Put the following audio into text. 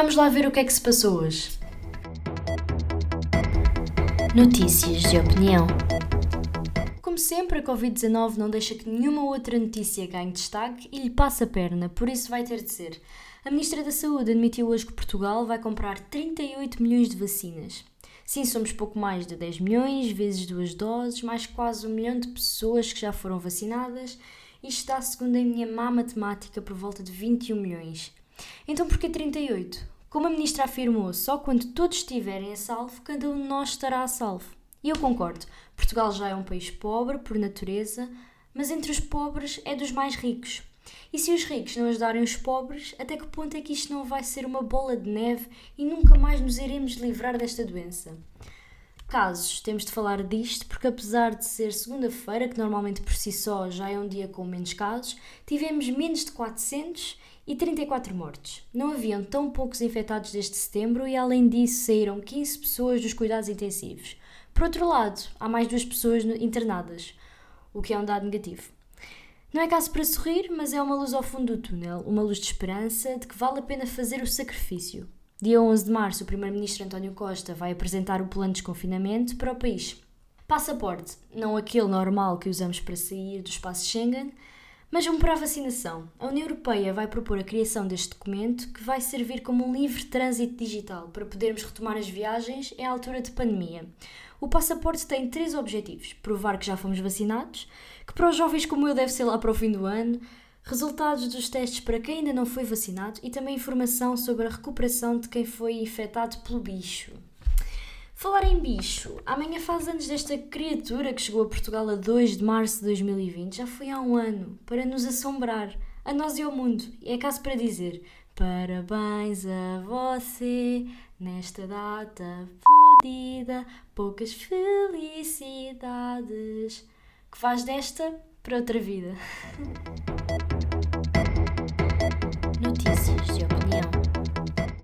Vamos lá ver o que é que se passou hoje. Notícias de opinião. Como sempre, a Covid-19 não deixa que nenhuma outra notícia ganhe destaque e lhe passe a perna, por isso vai ter de ser. A Ministra da Saúde admitiu hoje que Portugal vai comprar 38 milhões de vacinas. Sim, somos pouco mais de 10 milhões, vezes duas doses, mais quase um milhão de pessoas que já foram vacinadas. Isto está, segundo a minha má matemática, por volta de 21 milhões. Então porquê 38? Como a ministra afirmou, só quando todos estiverem a salvo, cada um de nós estará a salvo. E eu concordo, Portugal já é um país pobre, por natureza, mas entre os pobres é dos mais ricos. E se os ricos não ajudarem os pobres, até que ponto é que isto não vai ser uma bola de neve e nunca mais nos iremos livrar desta doença? Casos, temos de falar disto porque, apesar de ser segunda-feira, que normalmente por si só já é um dia com menos casos, tivemos menos de 400 e 34 mortes. Não haviam tão poucos infectados desde setembro e, além disso, saíram 15 pessoas dos cuidados intensivos. Por outro lado, há mais duas pessoas internadas, o que é um dado negativo. Não é caso para sorrir, mas é uma luz ao fundo do túnel, uma luz de esperança de que vale a pena fazer o sacrifício. Dia 11 de março, o Primeiro-Ministro António Costa vai apresentar o plano de desconfinamento para o país. Passaporte, não aquele normal que usamos para sair do espaço Schengen, mas um para a vacinação. A União Europeia vai propor a criação deste documento que vai servir como um livre trânsito digital para podermos retomar as viagens em altura de pandemia. O passaporte tem três objetivos: provar que já fomos vacinados, que para os jovens como eu deve ser lá para o fim do ano, resultados dos testes para quem ainda não foi vacinado e também informação sobre a recuperação de quem foi infectado pelo bicho. Falar em bicho, amanhã faz anos desta criatura que chegou a Portugal a 2 de março de 2020, já foi há um ano, para nos assombrar, a nós e ao mundo. E é caso para dizer parabéns a você, Nesta data fodida, poucas felicidades. Que faz desta para outra vida.